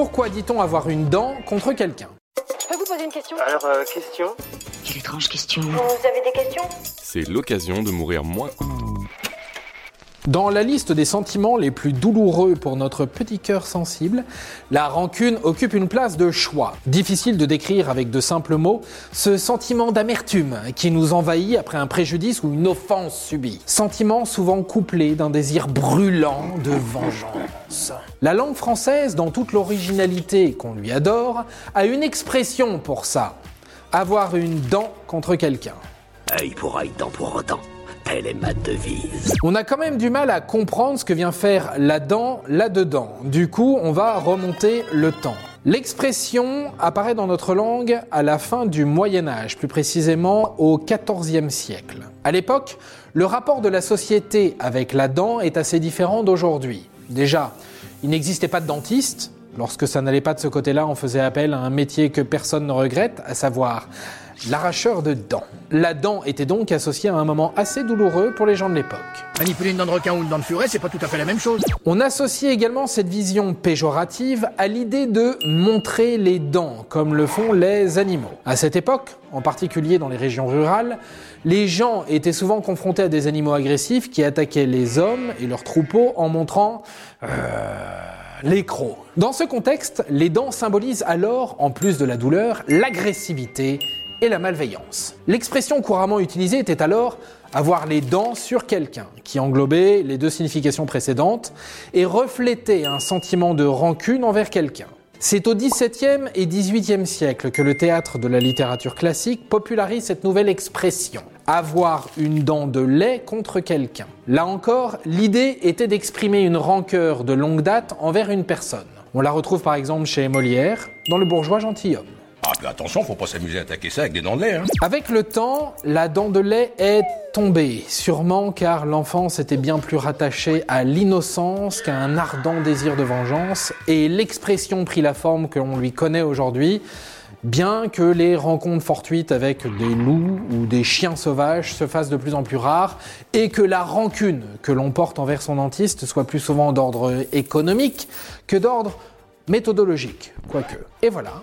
Pourquoi dit-on avoir une dent contre quelqu'un Je peux vous poser une question Alors, euh, question Quelle étrange question. Vous avez des questions? C'est l'occasion de mourir moins. Dans la liste des sentiments les plus douloureux pour notre petit cœur sensible, la rancune occupe une place de choix. Difficile de décrire avec de simples mots ce sentiment d'amertume qui nous envahit après un préjudice ou une offense subie. Sentiment souvent couplé d'un désir brûlant de vengeance. La langue française, dans toute l'originalité qu'on lui adore, a une expression pour ça. Avoir une dent contre quelqu'un. Pour dent pour. Est ma devise. On a quand même du mal à comprendre ce que vient faire la dent là-dedans. Du coup, on va remonter le temps. L'expression apparaît dans notre langue à la fin du Moyen Âge, plus précisément au XIVe siècle. À l'époque, le rapport de la société avec la dent est assez différent d'aujourd'hui. Déjà, il n'existait pas de dentiste. Lorsque ça n'allait pas de ce côté-là, on faisait appel à un métier que personne ne regrette, à savoir l'arracheur de dents. La dent était donc associée à un moment assez douloureux pour les gens de l'époque. Manipuler une dent de requin ou une dent de furet, c'est pas tout à fait la même chose. On associe également cette vision péjorative à l'idée de montrer les dents, comme le font les animaux. À cette époque, en particulier dans les régions rurales, les gens étaient souvent confrontés à des animaux agressifs qui attaquaient les hommes et leurs troupeaux en montrant euh, les crocs. Dans ce contexte, les dents symbolisent alors, en plus de la douleur, l'agressivité et la malveillance. L'expression couramment utilisée était alors avoir les dents sur quelqu'un, qui englobait les deux significations précédentes et reflétait un sentiment de rancune envers quelqu'un. C'est au XVIIe et XVIIIe siècle que le théâtre de la littérature classique popularise cette nouvelle expression. Avoir une dent de lait contre quelqu'un. Là encore, l'idée était d'exprimer une rancœur de longue date envers une personne. On la retrouve par exemple chez Molière, dans Le bourgeois gentilhomme. Ah, attention, faut pas s'amuser à attaquer ça avec des dents de lait, hein. Avec le temps, la dent de lait est tombée, sûrement car l'enfance était bien plus rattachée à l'innocence qu'à un ardent désir de vengeance, et l'expression prit la forme que l'on lui connaît aujourd'hui, bien que les rencontres fortuites avec des loups ou des chiens sauvages se fassent de plus en plus rares, et que la rancune que l'on porte envers son dentiste soit plus souvent d'ordre économique que d'ordre méthodologique, quoique. Et voilà,